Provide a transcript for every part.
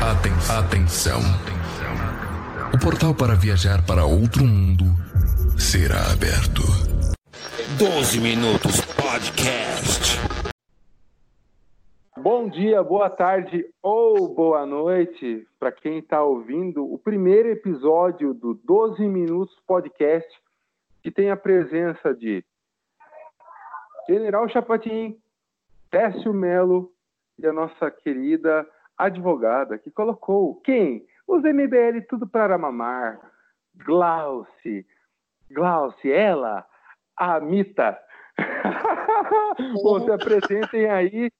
Atenção. Atenção. O portal para viajar para outro mundo será aberto. 12 Minutos Podcast. Bom dia, boa tarde ou boa noite para quem está ouvindo o primeiro episódio do 12 Minutos Podcast, que tem a presença de General Chapatin, Técio Melo e a nossa querida advogada que colocou quem? Os MBL tudo para mamar. Glauce. Glauce, ela, a Mita. Bom, se apresentem aí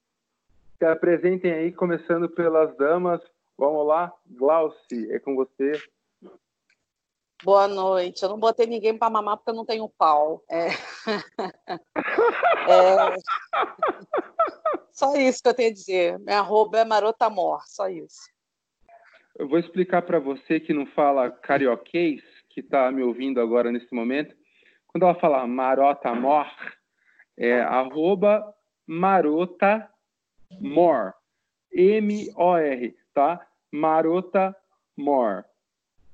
se apresentem aí, começando pelas damas. Vamos lá, Glauci, é com você. Boa noite. Eu não botei ninguém para mamar porque eu não tenho pau. É... é... Só isso que eu tenho a dizer. Minha arroba é marotamor, só isso. Eu vou explicar para você que não fala carioquês, que está me ouvindo agora nesse momento. Quando ela fala marotamor, é arroba marota More. M-O-R, tá? Marota More.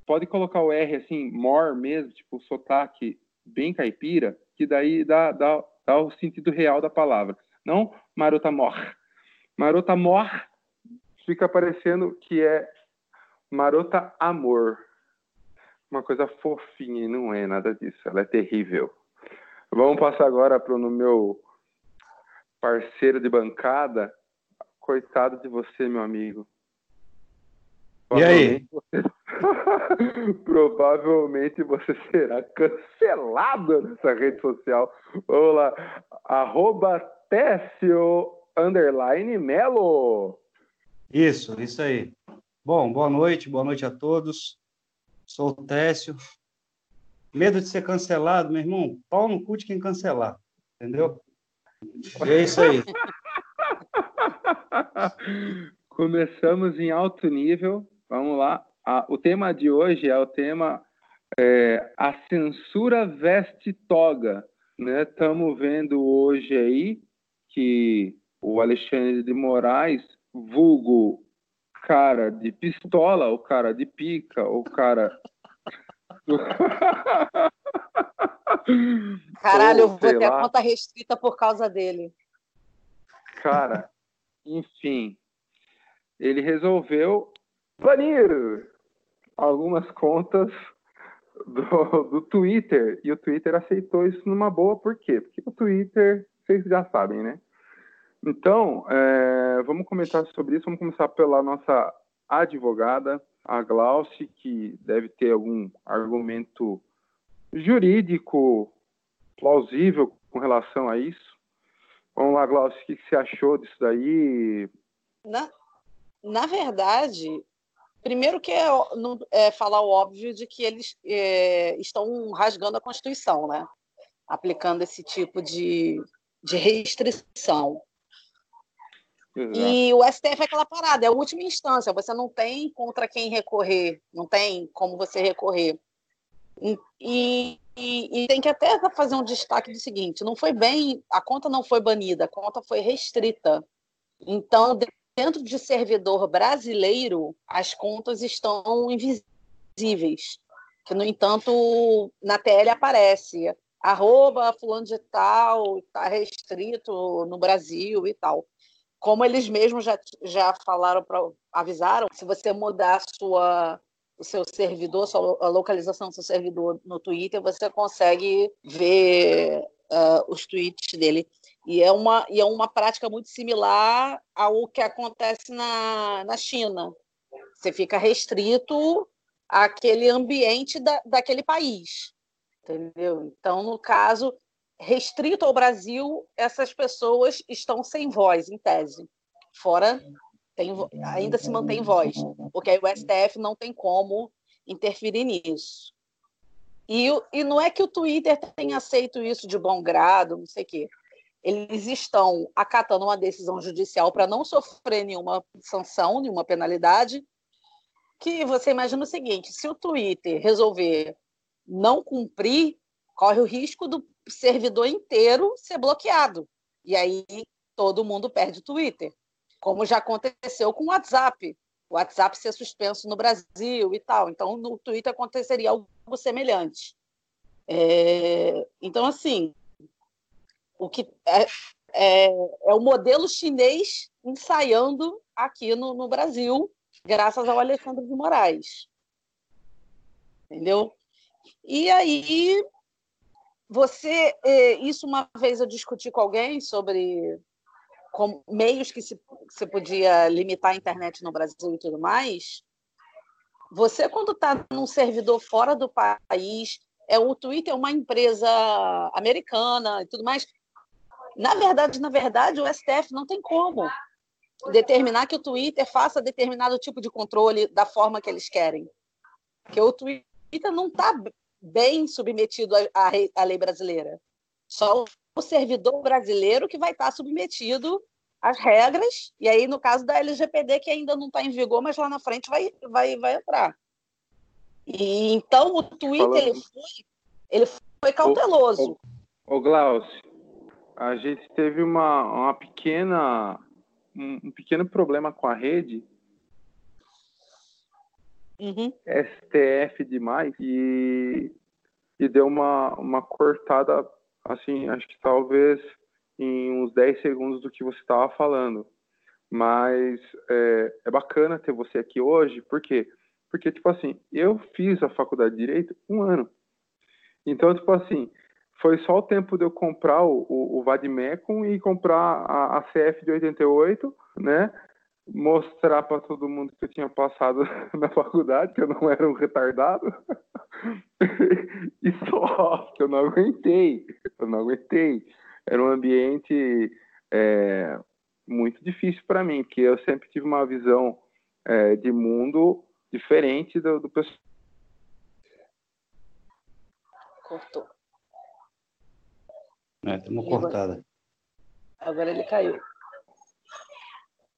Pode colocar o R assim, more mesmo, tipo sotaque bem caipira, que daí dá, dá, dá o sentido real da palavra. Não marota mor. Marota mor fica parecendo que é marota amor. Uma coisa fofinha e não é nada disso. Ela é terrível. Vamos passar agora para o meu parceiro de bancada, Coitado de você, meu amigo. E aí? Você... Provavelmente você será cancelado nessa rede social. Vamos lá. Arroba Técio underline Melo. Isso, isso aí. Bom, boa noite, boa noite a todos. Sou o Técio. Medo de ser cancelado, meu irmão? Pau no cu de quem cancelar. Entendeu? É isso aí. Começamos em alto nível. Vamos lá. O tema de hoje é o tema é, A Censura Veste Toga. Estamos né? vendo hoje aí que o Alexandre de Moraes, vulgo cara de pistola, o cara de pica, o cara. Caralho, eu vou ter a conta restrita por causa dele. Cara, enfim, ele resolveu banir algumas contas do, do Twitter. E o Twitter aceitou isso numa boa, por quê? Porque o Twitter, vocês já sabem, né? Então, é, vamos comentar sobre isso. Vamos começar pela nossa advogada, a Glauce, que deve ter algum argumento jurídico plausível com relação a isso. Vamos lá, Glaucio, o que, você achou disso daí? Na, na verdade, primeiro que é, não, é, falar o óbvio de que eles é, estão rasgando a Constituição, né? Aplicando esse tipo de, de restrição. Exato. E o STF é aquela parada, é a última instância, você não tem contra quem recorrer, não tem como você recorrer. E, e, e, tem que até fazer um destaque do seguinte: não foi bem, a conta não foi banida, a conta foi restrita. Então, dentro de servidor brasileiro, as contas estão invisíveis. Que, no entanto, na TL aparece arroba fulano de tal, está restrito no Brasil e tal. Como eles mesmos já, já falaram, pra, avisaram, se você mudar sua o seu servidor, a localização do seu servidor no Twitter, você consegue ver uh, os tweets dele. E é, uma, e é uma prática muito similar ao que acontece na, na China. Você fica restrito àquele ambiente da, daquele país. Entendeu? Então, no caso, restrito ao Brasil, essas pessoas estão sem voz, em tese. Fora tem, ainda se mantém voz, porque aí o STF não tem como interferir nisso. E, e não é que o Twitter tenha aceito isso de bom grado, não sei o quê. Eles estão acatando uma decisão judicial para não sofrer nenhuma sanção, nenhuma penalidade. Que você imagina o seguinte: se o Twitter resolver não cumprir, corre o risco do servidor inteiro ser bloqueado. E aí todo mundo perde o Twitter. Como já aconteceu com o WhatsApp. O WhatsApp ser suspenso no Brasil e tal. Então, no Twitter aconteceria algo semelhante. É... Então, assim, o que é, é, é, o modelo chinês ensaiando aqui no, no Brasil, graças ao Alexandre de Moraes. Entendeu? E aí, você, é, isso uma vez eu discuti com alguém sobre meios que se, se podia limitar a internet no Brasil e tudo mais. Você, quando está num servidor fora do país, é o Twitter é uma empresa americana e tudo mais. Na verdade, na verdade, o STF não tem como determinar que o Twitter faça determinado tipo de controle da forma que eles querem. Porque o Twitter não está bem submetido à, lei brasileira. Só o servidor brasileiro que vai estar submetido às regras, e aí no caso da LGPD, que ainda não está em vigor, mas lá na frente vai, vai, vai entrar. E então o Twitter ele foi, ele foi cauteloso. Ô, ô, ô Glaucio, a gente teve uma, uma pequena um, um pequeno problema com a rede uhum. STF demais e, e deu uma, uma cortada assim, acho que talvez em uns 10 segundos do que você estava falando. Mas é, é, bacana ter você aqui hoje, por quê? Porque, tipo assim, eu fiz a faculdade de Direito um ano. Então, tipo assim, foi só o tempo de eu comprar o, o, o e comprar a, a CF de 88, né? Mostrar para todo mundo que eu tinha passado na faculdade, que eu não era um retardado. e só, que eu não aguentei. Eu não aguentei. Era um ambiente é, muito difícil para mim, porque eu sempre tive uma visão é, de mundo diferente do, do pessoal. Cortou. É, tem uma cortada. Agora ele caiu.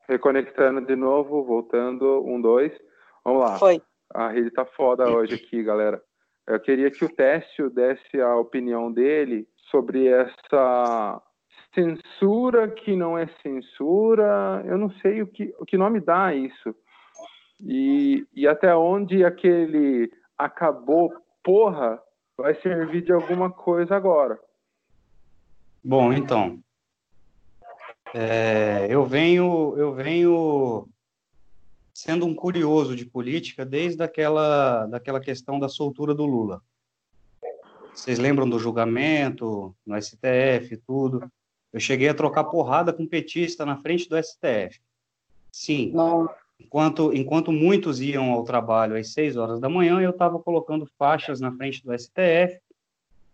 Reconectando de novo, voltando, um, dois. Vamos lá. Foi. A rede tá foda hoje aqui, galera. Eu queria que o Técio desse a opinião dele sobre essa censura que não é censura. Eu não sei o que, o que nome dá isso. E, e até onde aquele acabou, porra, vai servir de alguma coisa agora. Bom, então, é, eu venho, eu venho sendo um curioso de política desde aquela, daquela questão da soltura do Lula. Vocês lembram do julgamento no STF, tudo? Eu cheguei a trocar porrada com petista na frente do STF. Sim. Não. Enquanto, enquanto muitos iam ao trabalho às seis horas da manhã, eu estava colocando faixas na frente do STF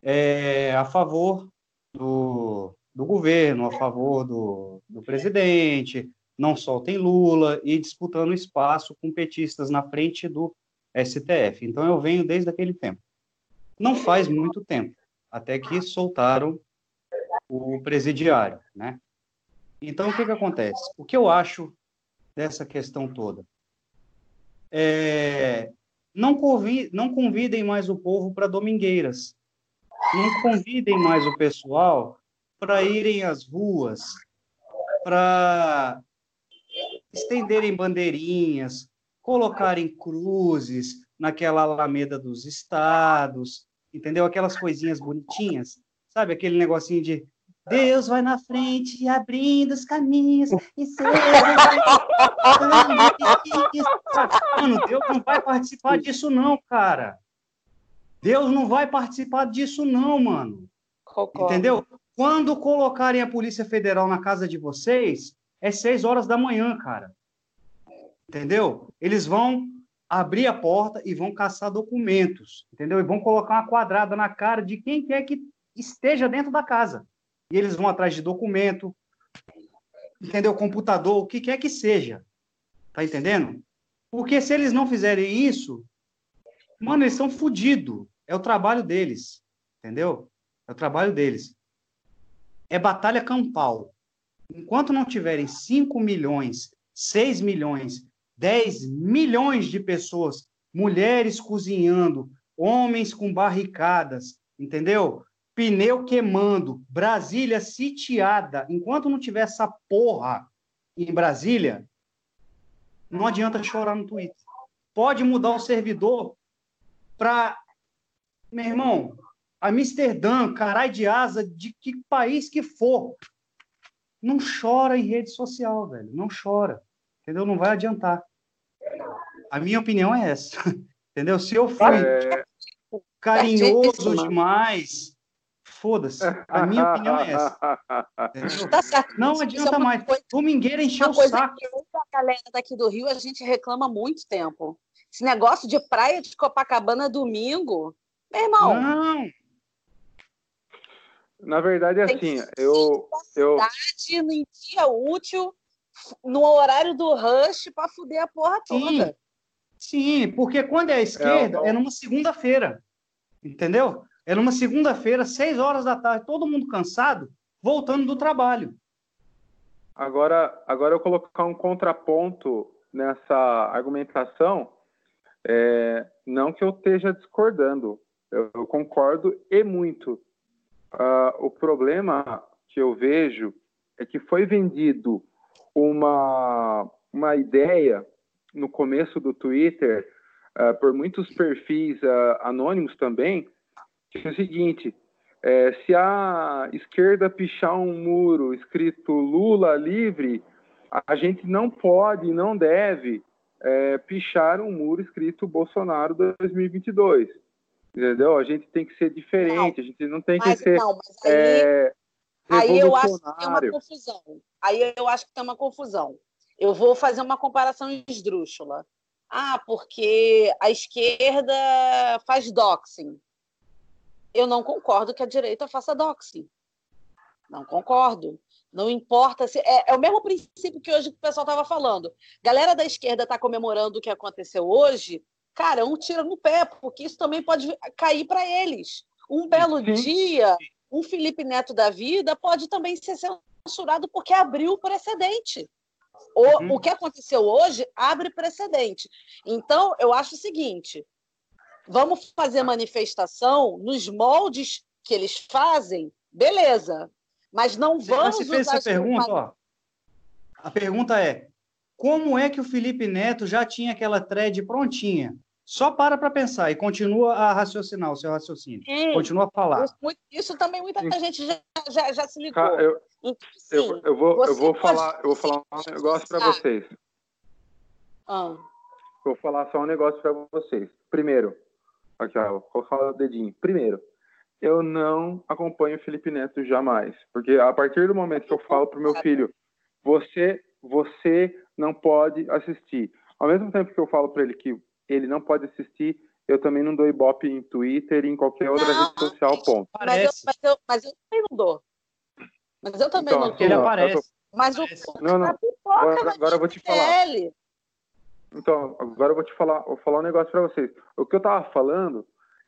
é, a favor do, do governo, a favor do, do presidente, não soltem Lula e disputando espaço com petistas na frente do STF. Então eu venho desde aquele tempo. Não faz muito tempo, até que soltaram o presidiário, né? Então o que que acontece? O que eu acho dessa questão toda? É, não, convi, não convidem mais o povo para domingueiras não convidem mais o pessoal para irem às ruas, para estenderem bandeirinhas, colocarem cruzes naquela alameda dos estados, entendeu? Aquelas coisinhas bonitinhas, sabe? Aquele negocinho de Deus vai na frente, abrindo os caminhos. E Mano, Deus não vai participar disso, não, cara. Deus não vai participar disso, não, mano. Concordo. Entendeu? Quando colocarem a Polícia Federal na casa de vocês, é seis horas da manhã, cara. Entendeu? Eles vão abrir a porta e vão caçar documentos, entendeu? E vão colocar uma quadrada na cara de quem quer que esteja dentro da casa. E eles vão atrás de documento, entendeu? Computador, o que quer que seja. Tá entendendo? Porque se eles não fizerem isso, mano, eles são fodidos. É o trabalho deles, entendeu? É o trabalho deles. É batalha campal. Enquanto não tiverem 5 milhões, 6 milhões, 10 milhões de pessoas, mulheres cozinhando, homens com barricadas, entendeu? pneu queimando, Brasília sitiada. Enquanto não tiver essa porra em Brasília, não adianta chorar no Twitter. Pode mudar o servidor para. Meu irmão, Amsterdã, caralho de asa, de que país que for. Não chora em rede social, velho. Não chora. Entendeu? Não vai adiantar. A minha opinião é essa. Entendeu? Se eu fui é... carinhoso demais, foda-se. A minha opinião é essa. Tá certo. Não adianta é mais. Coisa... O Mingueira encheu o saco. Que a galera daqui do Rio, a gente reclama há muito tempo. Esse negócio de praia de Copacabana domingo, meu irmão. Não. Na verdade, é assim, eu. eu... no dia útil, no horário do rush, para fuder a porra toda. Sim. Sim, porque quando é a esquerda, é, é numa segunda-feira. Entendeu? É numa segunda-feira, seis horas da tarde, todo mundo cansado, voltando do trabalho. Agora, agora eu colocar um contraponto nessa argumentação, é, não que eu esteja discordando, eu, eu concordo e muito. Uh, o problema que eu vejo é que foi vendido uma, uma ideia no começo do Twitter, uh, por muitos perfis uh, anônimos também, que é o seguinte: é, se a esquerda pichar um muro escrito Lula livre, a gente não pode, não deve é, pichar um muro escrito Bolsonaro 2022. Entendeu? A gente tem que ser diferente, não, a gente não tem que ser. Não, aí, é, aí eu acho que tem uma confusão. Aí eu acho que tem uma confusão. Eu vou fazer uma comparação esdrúxula. Ah, porque a esquerda faz doxing. Eu não concordo que a direita faça doxing. Não concordo. Não importa se. É, é, o mesmo princípio que hoje o pessoal estava falando. Galera da esquerda está comemorando o que aconteceu hoje, cara, um tira no pé, porque isso também pode cair para eles. Um belo Sim. dia, um Felipe Neto da vida pode também ser censurado porque abriu o precedente. O, uhum. o que aconteceu hoje abre precedente. Então, eu acho o seguinte: vamos fazer manifestação nos moldes que eles fazem, beleza. Mas não vamos. Você fez essa pergunta, ó. A pergunta é: como é que o Felipe Neto já tinha aquela thread prontinha? Só para para pensar e continua a raciocinar o seu raciocínio. Sim. Continua a falar. Isso, isso também muita Sim. gente já, já, já, se ligou. eu, então, eu, eu, vou, eu vou falar, eu vou falar um negócio para vocês. Ah. Vou falar só um negócio para vocês. Primeiro, aqui ó, vou colocar o dedinho. Primeiro, eu não acompanho o Felipe Neto jamais, porque a partir do momento que eu falo pro meu filho, você, você não pode assistir. Ao mesmo tempo que eu falo para ele que ele não pode assistir. Eu também não dou ibope em Twitter e em qualquer outra não, rede social, ponto. Mas eu, mas, eu, mas eu também não dou. Mas eu também então, não dou. Ele aparece. Mas o não, não. agora, agora eu vou te falar. Então, agora eu vou te falar, vou falar um negócio para vocês. O que eu tava falando,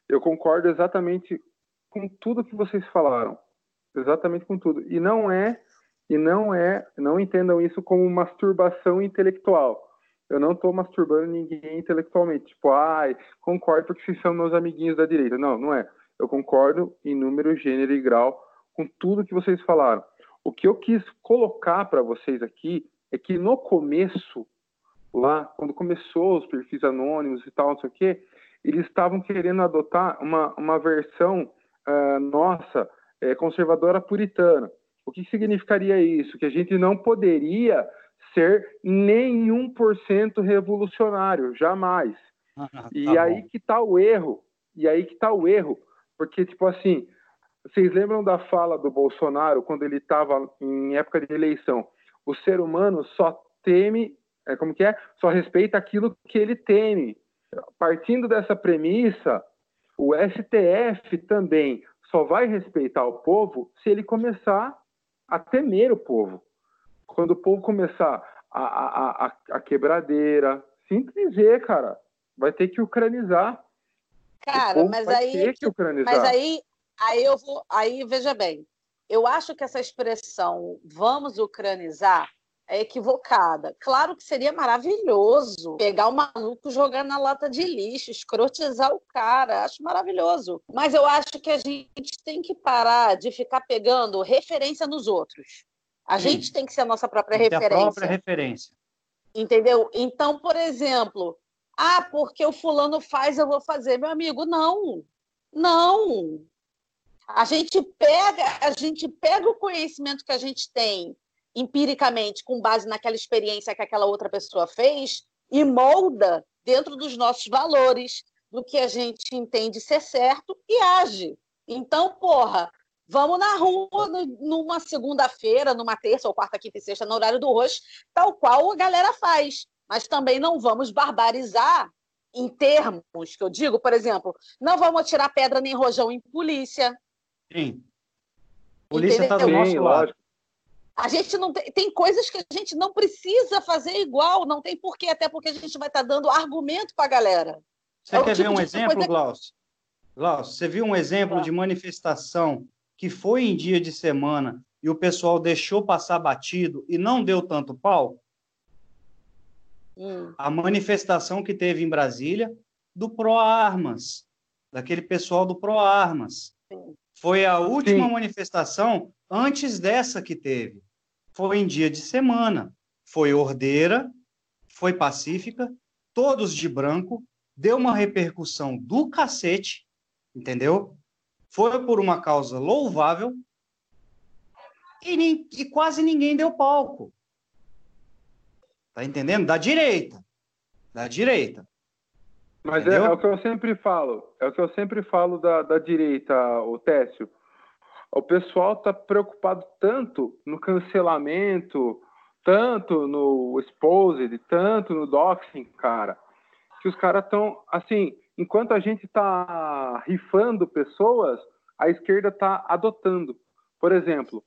eu concordo exatamente com tudo que vocês falaram. Exatamente com tudo. E não é, e não é, não entendam isso como masturbação intelectual eu não estou masturbando ninguém intelectualmente. Tipo, ai, concordo porque vocês são meus amiguinhos da direita. Não, não é. Eu concordo em número, gênero e grau com tudo que vocês falaram. O que eu quis colocar para vocês aqui é que no começo, lá, quando começou os perfis anônimos e tal, não sei o quê, eles estavam querendo adotar uma, uma versão uh, nossa, é, conservadora puritana. O que significaria isso? Que a gente não poderia ser nenhum por cento revolucionário, jamais. Ah, tá e aí que está o erro. E aí que está o erro. Porque, tipo assim, vocês lembram da fala do Bolsonaro quando ele estava em época de eleição? O ser humano só teme, é, como que é? Só respeita aquilo que ele teme. Partindo dessa premissa, o STF também só vai respeitar o povo se ele começar a temer o povo quando o povo começar a, a, a, a quebradeira, simples é, cara, vai ter que ucranizar. Cara, mas aí, mas aí, aí eu vou, aí veja bem, eu acho que essa expressão vamos ucranizar é equivocada. Claro que seria maravilhoso pegar o maluco, jogar na lata de lixo, escrotizar o cara. Acho maravilhoso. Mas eu acho que a gente tem que parar de ficar pegando referência nos outros. A Sim. gente tem que ser a nossa própria tem referência. A própria referência. Entendeu? Então, por exemplo, ah, porque o fulano faz, eu vou fazer. Meu amigo, não. Não. A gente pega, a gente pega o conhecimento que a gente tem empiricamente com base naquela experiência que aquela outra pessoa fez e molda dentro dos nossos valores, do que a gente entende ser certo e age. Então, porra, vamos na rua numa segunda-feira, numa terça ou quarta, quinta e sexta, no horário do roxo, tal qual a galera faz. Mas também não vamos barbarizar em termos que eu digo, por exemplo, não vamos atirar pedra nem rojão em polícia. Sim. Polícia está do nosso lado. A gente não tem, tem coisas que a gente não precisa fazer igual, não tem porquê, até porque a gente vai estar tá dando argumento para a galera. Você é quer tipo ver um exemplo. Glaucio? Glaucio, você viu um exemplo ah. de manifestação que foi em dia de semana e o pessoal deixou passar batido e não deu tanto pau? Hum. A manifestação que teve em Brasília do Pro Armas, daquele pessoal do Pro Armas. Sim. Foi a última Sim. manifestação antes dessa que teve. Foi em dia de semana. Foi ordeira, foi pacífica, todos de branco, deu uma repercussão do cacete, entendeu? Foi por uma causa louvável e, nem, e quase ninguém deu palco. Tá entendendo? Da direita. Da direita. Mas é, é, o que eu sempre falo, é o que eu sempre falo da, da direita, o Técio. O pessoal está preocupado tanto no cancelamento, tanto no exposed, tanto no doxing, cara, que os caras estão, assim, enquanto a gente está rifando pessoas, a esquerda está adotando. Por exemplo,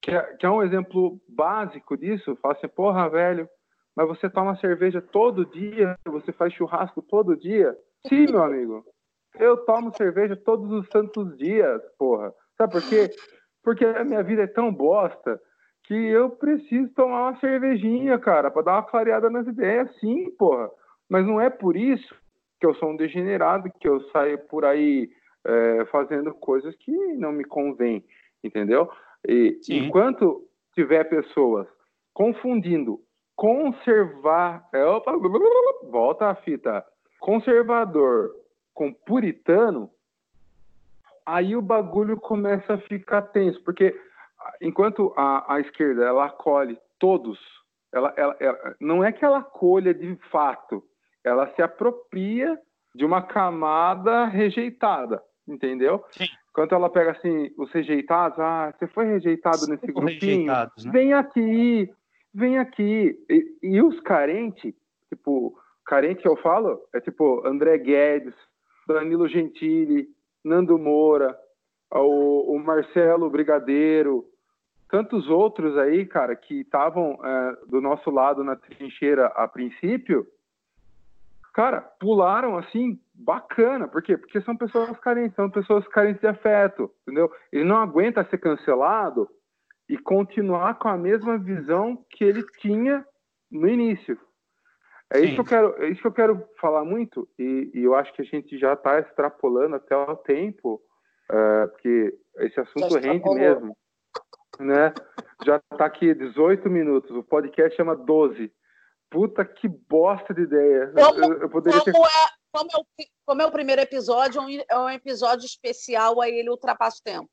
que é, que é, um exemplo básico disso, fala assim, porra, velho, mas você toma cerveja todo dia, você faz churrasco todo dia. Sim, meu amigo. Eu tomo cerveja todos os santos dias, porra. Sabe por quê? Porque a minha vida é tão bosta que eu preciso tomar uma cervejinha, cara, para dar uma clareada nas ideias, sim, porra. Mas não é por isso que eu sou um degenerado, que eu saio por aí é, fazendo coisas que não me convém, entendeu? E sim. enquanto tiver pessoas confundindo conservar. É, opa, volta a fita. Conservador com puritano, aí o bagulho começa a ficar tenso, porque enquanto a, a esquerda ela acolhe todos, ela, ela, ela, não é que ela acolha de fato, ela se apropria de uma camada rejeitada, entendeu? Sim. Enquanto ela pega assim os rejeitados, ah, você foi rejeitado nesse grupinho, né? vem aqui, vem aqui. E, e os carentes, tipo, carente que eu falo, é tipo André Guedes, Danilo Gentili, Nando Moura, o, o Marcelo Brigadeiro, tantos outros aí, cara, que estavam é, do nosso lado na trincheira a princípio, cara, pularam assim, bacana. Por quê? Porque são pessoas carentes, são pessoas carentes de afeto, entendeu? Ele não aguenta ser cancelado e continuar com a mesma visão que ele tinha no início. É isso, que eu quero, é isso que eu quero falar muito, e, e eu acho que a gente já está extrapolando até o tempo, uh, porque esse assunto rende mesmo. Né? Já está aqui 18 minutos, o podcast chama 12. Puta que bosta de ideia. Como, eu, eu poderia como, ter... é, como, é o, como é o primeiro episódio, é um episódio especial, aí ele ultrapassa o tempo.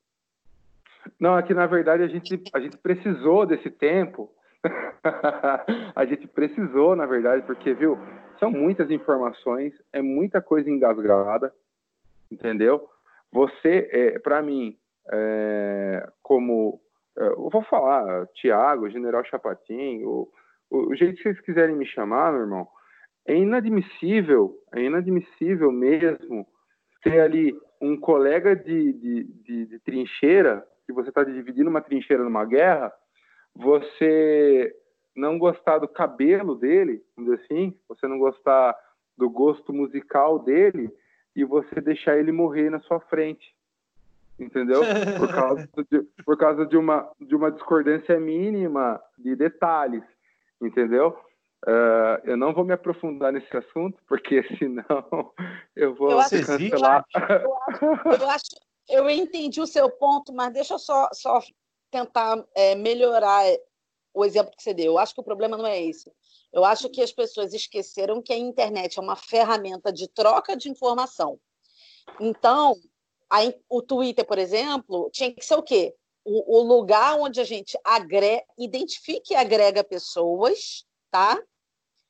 Não, aqui é na verdade a gente, a gente precisou desse tempo. a gente precisou, na verdade, porque, viu, são muitas informações, é muita coisa engasgada, entendeu? Você, é, para mim, é, como. É, eu vou falar, Tiago, General Chapatin, o, o, jeito que vocês quiserem me chamar, meu irmão, é inadmissível, é inadmissível mesmo ter ali um colega de, de, de, de trincheira que você está dividindo uma trincheira numa guerra, você não gostar do cabelo dele, vamos dizer assim, você não gostar do gosto musical dele e você deixar ele morrer na sua frente. Entendeu? Por causa de, por causa de, uma, de uma discordância mínima de detalhes. Entendeu? Uh, eu não vou me aprofundar nesse assunto, porque senão eu vou Eu acho, cancelar. eu, acho, eu, acho, eu entendi o seu ponto, mas deixa eu só, só tentar é, melhorar o exemplo que você deu. Eu acho que o problema não é esse. Eu acho que as pessoas esqueceram que a internet é uma ferramenta de troca de informação. Então, a, o Twitter, por exemplo, tinha que ser o quê? O, o lugar onde a gente agrega, identifica e agrega pessoas, tá?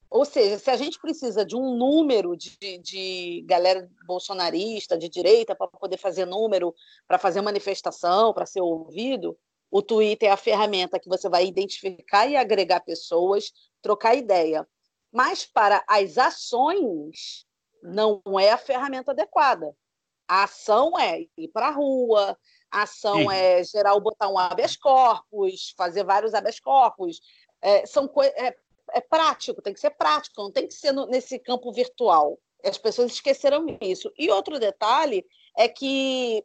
Ou seja, se a gente precisa de um número de, de galera bolsonarista, de direita, para poder fazer número, para fazer manifestação, para ser ouvido, o Twitter é a ferramenta que você vai identificar e agregar pessoas, trocar ideia. Mas para as ações, não é a ferramenta adequada. A ação é ir para a rua, a ação Sim. é gerar o botar um habeas corpus, fazer vários habeas corpus. É, são é, é prático, tem que ser prático, não tem que ser no, nesse campo virtual. As pessoas esqueceram isso. E outro detalhe é que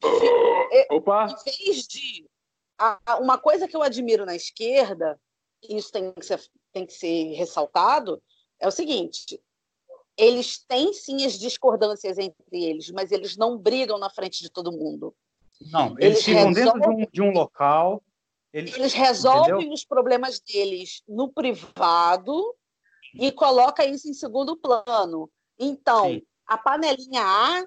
Opa. em vez de uma coisa que eu admiro na esquerda, e isso tem que, ser, tem que ser ressaltado, é o seguinte: eles têm sim as discordâncias entre eles, mas eles não brigam na frente de todo mundo. Não, eles, eles ficam resolvem, dentro de um, de um local. Eles, eles resolvem entendeu? os problemas deles no privado e coloca isso em segundo plano. Então, sim. a panelinha A,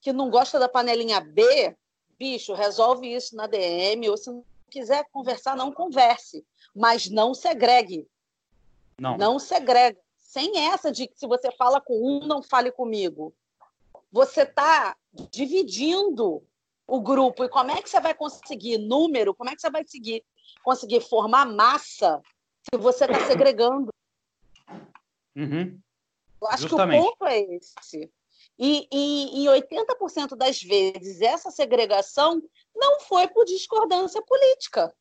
que não gosta da panelinha B, bicho, resolve isso na DM, ou se não quiser conversar, não converse, mas não segregue. Não. Não segrega. Sem essa de que se você fala com um, não fale comigo. Você está dividindo o grupo. E como é que você vai conseguir número? Como é que você vai conseguir, conseguir formar massa se você está segregando? Uhum. Eu acho Justamente. que o ponto é esse. E, e, e 80% das vezes essa segregação não foi por discordância política.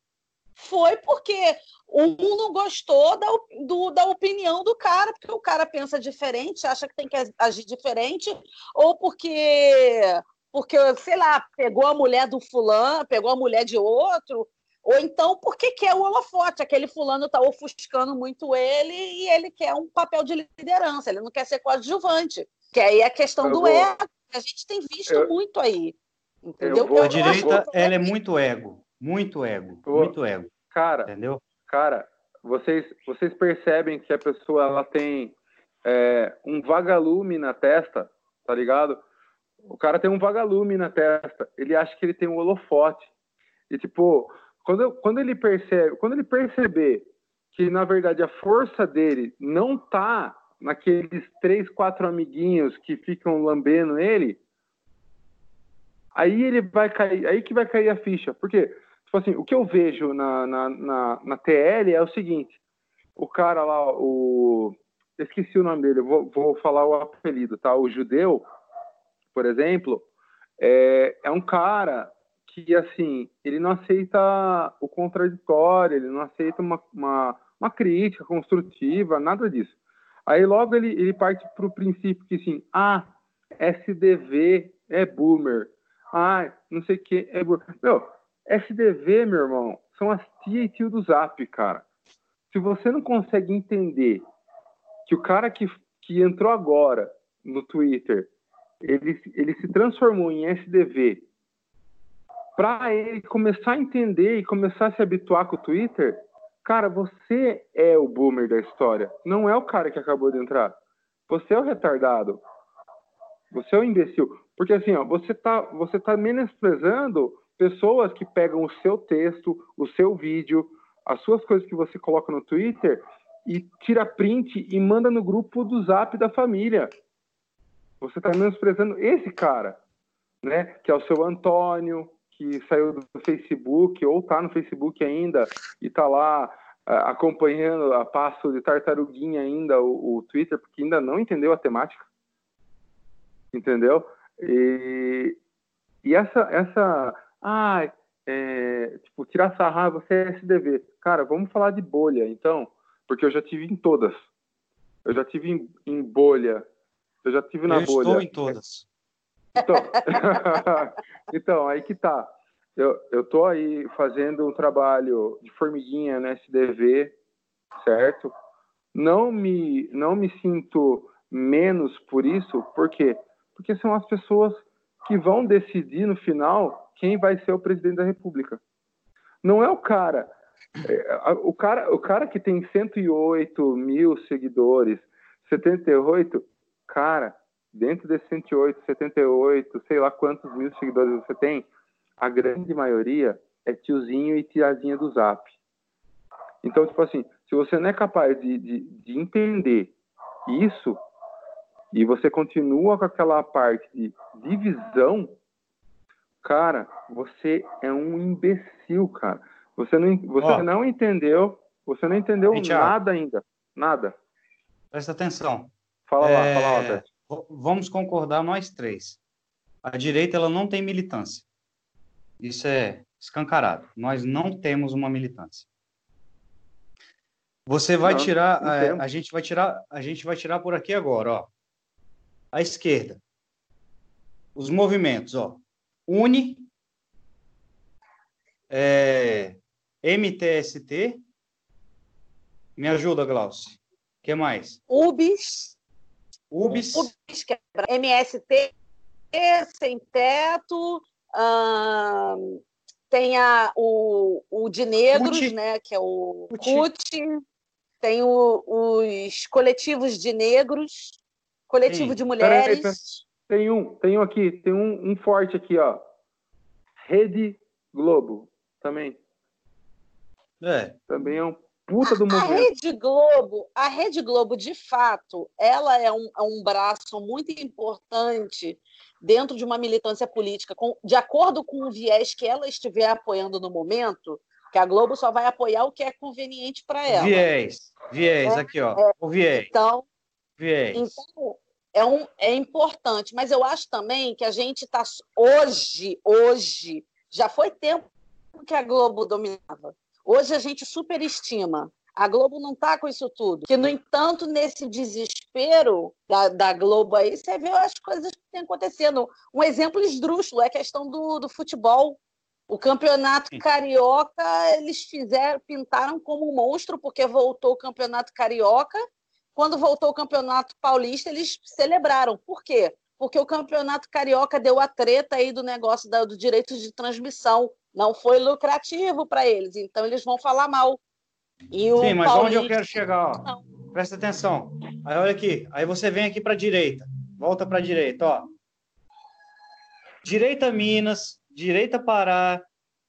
Foi porque um não gostou da, do, da opinião do cara, porque o cara pensa diferente, acha que tem que agir diferente, ou porque, porque sei lá, pegou a mulher do fulano, pegou a mulher de outro, ou então porque quer o holofote, aquele fulano está ofuscando muito ele e ele quer um papel de liderança, ele não quer ser coadjuvante. Que aí é a questão eu do vou... ego, que a gente tem visto eu... muito aí. Entendeu? Vou... a direita, ela é muito ego. Muito ego. Vou... Muito ego. Cara, entendeu? Cara, vocês, vocês percebem que a pessoa ela tem é, um vagalume na testa, tá ligado? O cara tem um vagalume na testa. Ele acha que ele tem um holofote. E tipo, quando, quando ele percebe, quando ele perceber que na verdade a força dele não tá naqueles três, quatro amiguinhos que ficam lambendo ele, aí ele vai cair, aí que vai cair a ficha. Porque, tipo assim, o que eu vejo na, na, na, na TL é o seguinte, o cara lá, o... Esqueci o nome dele, vou, vou falar o apelido, tá? O judeu, por exemplo, é, é um cara que, assim, ele não aceita o contraditório, ele não aceita uma, uma, uma crítica construtiva, nada disso. Aí logo ele, ele parte para o princípio que assim, ah, SDV é boomer. Ah, não sei o que é boomer. Meu, SDV, meu irmão, são as tia e tio do Zap, cara. Se você não consegue entender que o cara que, que entrou agora no Twitter, ele, ele se transformou em SDV, para ele começar a entender e começar a se habituar com o Twitter, Cara, você é o boomer da história. Não é o cara que acabou de entrar. Você é o retardado. Você é o imbecil. Porque assim, ó, você tá, você tá menosprezando pessoas que pegam o seu texto, o seu vídeo, as suas coisas que você coloca no Twitter e tira print e manda no grupo do Zap da família. Você está menosprezando esse cara, né? Que é o seu Antônio, que saiu do Facebook ou está no Facebook ainda e está lá uh, acompanhando a passo de tartaruguinha ainda o, o, Twitter, porque ainda não entendeu a temática. Entendeu? E, e essa, essa ah, é, tipo, tirar sarra, você é SDV. Cara, vamos falar de bolha, então, porque eu já tive em todas. Eu já tive em, em bolha. Eu já tive na eu bolha. Estou em todas. Então, então aí que tá. Eu, eu tô aí fazendo um trabalho de formiguinha no SDV, certo? Não me, não me sinto menos por isso, por quê? Porque são as pessoas que vão decidir no final quem vai ser o presidente da República. Não é o cara. É, o cara, o cara que tem 108 mil seguidores, 78, cara, dentro desses 108, 78, sei lá quantos mil seguidores você tem, a grande maioria é tiozinho e tiazinha do Zap. Então, tipo assim, se você não é capaz de, de, de entender isso e você continua com aquela parte de divisão, cara, você é um imbecil, cara. Você não, você não entendeu, você não entendeu nada ainda, nada. Presta atenção. Fala lá, é... fala lá, Vamos concordar nós três. A direita ela não tem militância. Isso é escancarado. Nós não temos uma militância. Você vai não, tirar, não a, a, gente vai tirar, a gente vai tirar por aqui agora, ó. A esquerda. Os movimentos, ó. Uni, é, MTST. Me ajuda, Glaucio. O que mais? UBS. UBS. UBS quebra. MST, Sem Teto. Hum, tem a, o, o de negros, né? Que é o CUT. Tem o, os coletivos de negros, coletivo Sim. de mulheres. Pera aí, tem um, tem um aqui, tem um, um forte aqui, ó. Rede Globo, também. É. Também é um puta do. A Rede Globo, a Rede Globo, de fato, ela é um, é um braço muito importante dentro de uma militância política, com, de acordo com o viés que ela estiver apoiando no momento, que a Globo só vai apoiar o que é conveniente para ela. Viés, viés, é, aqui, ó, é, o viés. Então, viés. então é, um, é importante, mas eu acho também que a gente está hoje, hoje, já foi tempo que a Globo dominava. Hoje a gente superestima. A Globo não está com isso tudo. Que, no entanto, nesse desespero da, da Globo aí, você vê as coisas que têm acontecendo. Um exemplo esdrúxulo é a questão do, do futebol. O campeonato carioca, eles fizeram, pintaram como um monstro, porque voltou o campeonato carioca. Quando voltou o campeonato paulista, eles celebraram. Por quê? Porque o campeonato carioca deu a treta aí do negócio da, do direito de transmissão não foi lucrativo para eles, então eles vão falar mal. E Sim, mas Paulista... onde eu quero chegar? Ó, presta atenção. Aí olha aqui, aí você vem aqui para a direita, volta para a direita, ó. Direita Minas, direita Pará,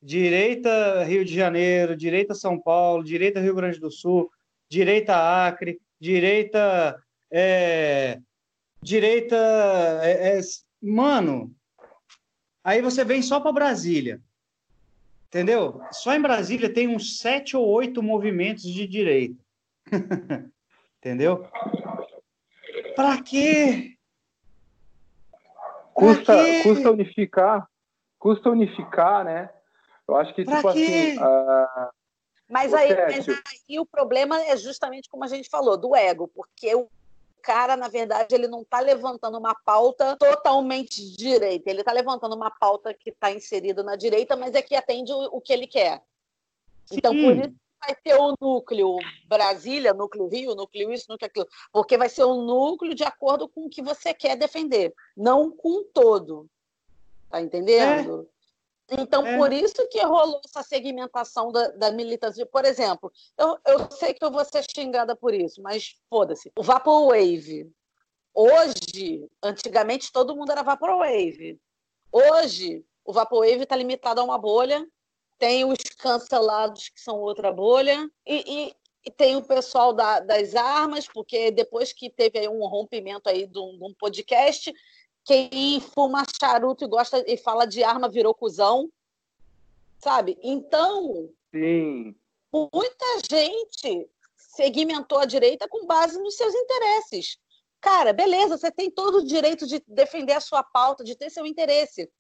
direita Rio de Janeiro, direita São Paulo, direita Rio Grande do Sul, direita Acre, direita é, direita é, é, mano. Aí você vem só para Brasília. Entendeu? Só em Brasília tem uns sete ou oito movimentos de direita. Entendeu? Para quê? Custa, quê? custa unificar, custa unificar, né? Eu acho que, pra tipo quê? assim. Uh... Mas, aí, mas aí o problema é justamente como a gente falou, do ego, porque o cara, na verdade, ele não está levantando uma pauta totalmente de direita, ele está levantando uma pauta que está inserida na direita, mas é que atende o, o que ele quer. Sim. Então, por isso vai ter o núcleo Brasília, núcleo Rio, núcleo isso, núcleo aquilo, porque vai ser um núcleo de acordo com o que você quer defender, não com todo. Tá entendendo? É. Então, é. por isso que rolou essa segmentação da, da militância. Por exemplo, eu, eu sei que eu vou ser xingada por isso, mas foda-se. O Vaporwave. Hoje, antigamente, todo mundo era Vaporwave. Hoje, o Vaporwave está limitado a uma bolha. Tem os cancelados, que são outra bolha. E, e, e tem o pessoal da, das armas, porque depois que teve um rompimento aí de um, de um podcast, quem fuma charuto e gosta e fala de arma virou cuzão, sabe? Então, Sim. muita gente segmentou a direita com base nos seus interesses. Cara, beleza, você tem todo o direito de defender a sua pauta, de ter seu interesse.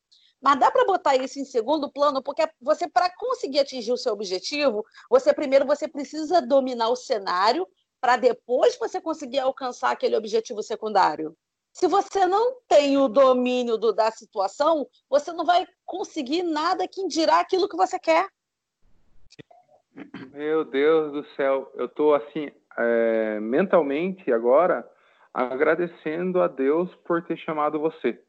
Mas dá para botar isso em segundo plano, porque você, para conseguir atingir o seu objetivo, você primeiro você precisa dominar o cenário para depois você conseguir alcançar aquele objetivo secundário. Se você não tem o domínio do, da situação, você não vai conseguir nada que dirá aquilo que você quer. Meu Deus do céu, eu tô assim, é, mentalmente agora, agradecendo a Deus por ter chamado você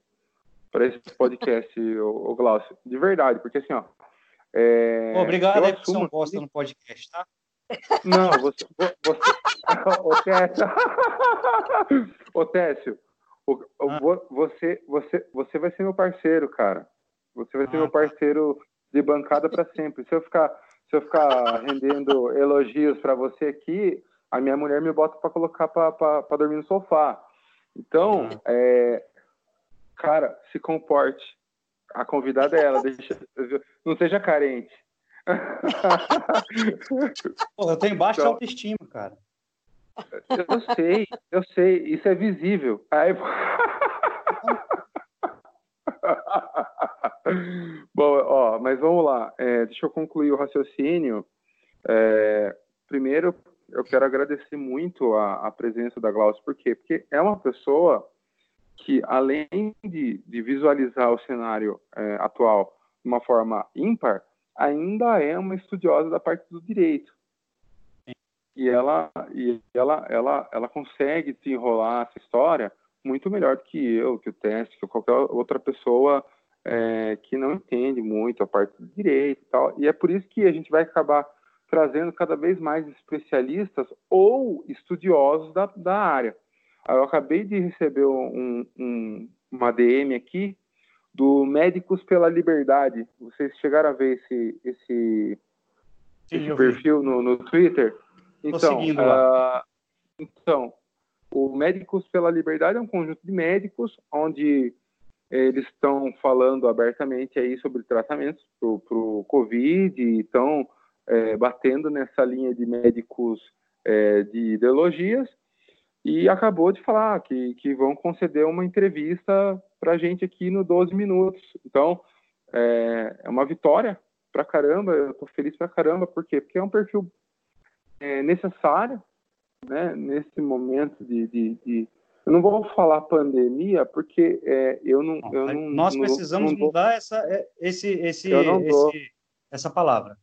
para esse podcast, o, o Glaucio. De verdade, porque assim, ó. É, Obrigado aí por ser um bosta no podcast, tá? Não, você. você ô, Técio. ô, Técio, ah. você, você, você vai ser meu parceiro, cara. Você vai ser ah, meu tá. parceiro de bancada para sempre. Se eu ficar, se eu ficar rendendo elogios para você aqui, a minha mulher me bota para colocar para dormir no sofá. Então, ah. é, cara, se comporte. A convidada é ela, deixa, não seja carente. Pô, eu tenho baixa então, autoestima, cara. Eu sei, eu sei, isso é visível. Aí... Bom, ó, mas vamos lá. É, deixa eu concluir o raciocínio. É, primeiro, eu quero agradecer muito a, a presença da Glaucia, por quê? Porque é uma pessoa que, além de, de visualizar o cenário é, atual de uma forma ímpar, ainda é uma estudiosa da parte do direito. E ela, e ela, ela, ela consegue desenrolar essa história muito melhor do que eu, que o Teste, que qualquer outra pessoa é, que não entende muito a parte do direito e tal. E é por isso que a gente vai acabar trazendo cada vez mais especialistas ou estudiosos da, da área. Eu acabei de receber um, um, uma DM aqui do Médicos pela Liberdade. Vocês chegaram a ver esse, esse, Sim, esse perfil no, no, Twitter? Então, uh, então, o Médicos pela Liberdade é um conjunto de médicos onde eles estão falando abertamente aí sobre tratamentos para o Covid e estão é, batendo nessa linha de médicos é, de ideologias e acabou de falar que, que vão conceder uma entrevista para a gente aqui no 12 Minutos. Então, é, é uma vitória para caramba, eu estou feliz para caramba, por quê? Porque é um perfil é, necessário, né, nesse momento de, de, de, Eu não vou falar pandemia, porque é, eu não... Eu não nós precisamos não, não mudar dou, essa, é, esse, esse, esse, essa palavra.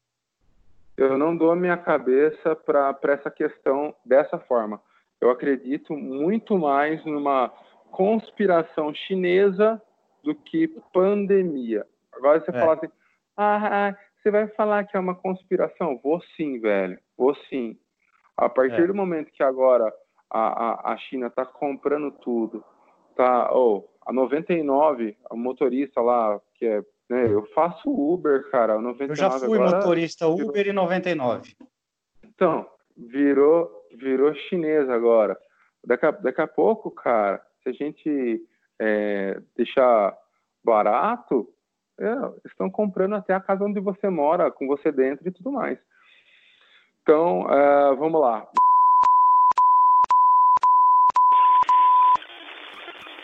Eu não dou minha cabeça para essa questão dessa forma eu acredito muito mais numa conspiração chinesa do que pandemia. Agora você é. fala assim, ah, ah, você vai falar que é uma conspiração? Vou sim, velho, vou sim. A partir é. do momento que agora a, a, a China está comprando tudo, tá, oh, a 99, a motorista lá, que é, né, eu faço Uber, cara, 99 Eu já fui agora, motorista Uber em 99. Então, virou virou chinesa agora. Daqui a, daqui a pouco, cara, se a gente é, deixar barato, é, estão comprando até a casa onde você mora, com você dentro e tudo mais. Então, é, vamos lá.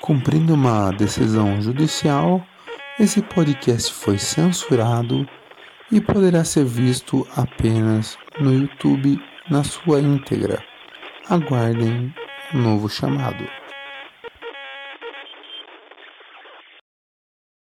Cumprindo uma decisão judicial, esse podcast foi censurado e poderá ser visto apenas no YouTube na sua íntegra. Aguardem um novo chamado.